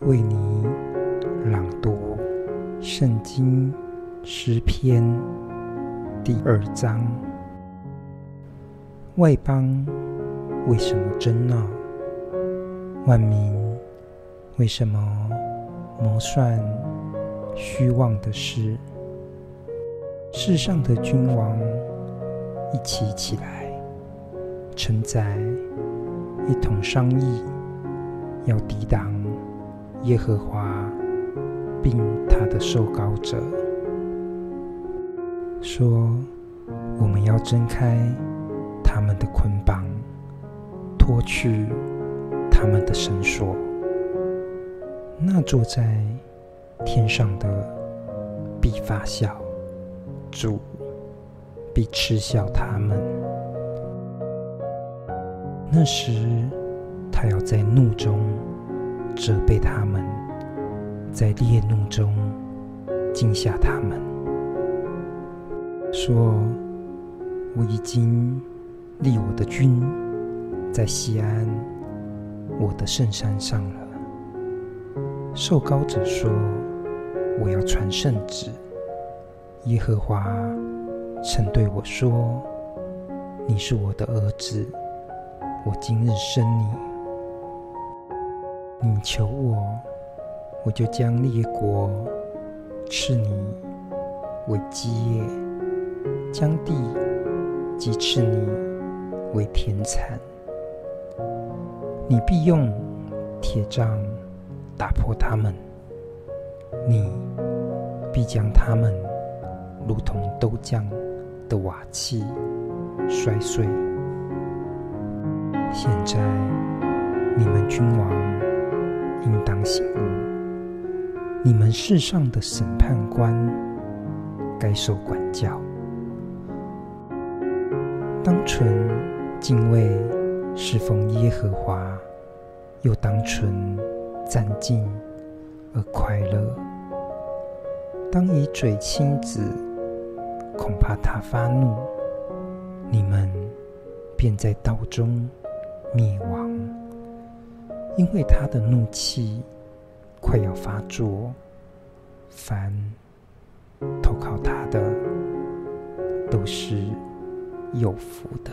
为你朗读《圣经诗篇》第二章。外邦为什么争闹？万民为什么谋算虚妄的事？世上的君王一起起来，臣宰一同商议，要抵挡耶和华，并他的受膏者，说：“我们要挣开他们的捆绑，脱去他们的绳索。那坐在天上的必发笑。”主必嗤笑他们，那时他要在怒中责备他们，在烈怒中惊吓他们，说：“我已经立我的君在西安，我的圣山上了。”受高者说：“我要传圣旨。”耶和华曾对我说：“你是我的儿子，我今日生你。你求我，我就将列国赐你为基业，将地即赐你为田产。你必用铁杖打破他们，你必将他们。”如同豆浆的瓦器摔碎。现在你们君王醒悟，你们世上的审判官该受管教。当存敬畏侍奉耶和华，又当存赞敬而快乐。当以嘴亲子。恐怕他发怒，你们便在道中灭亡，因为他的怒气快要发作。凡投靠他的，都是有福的。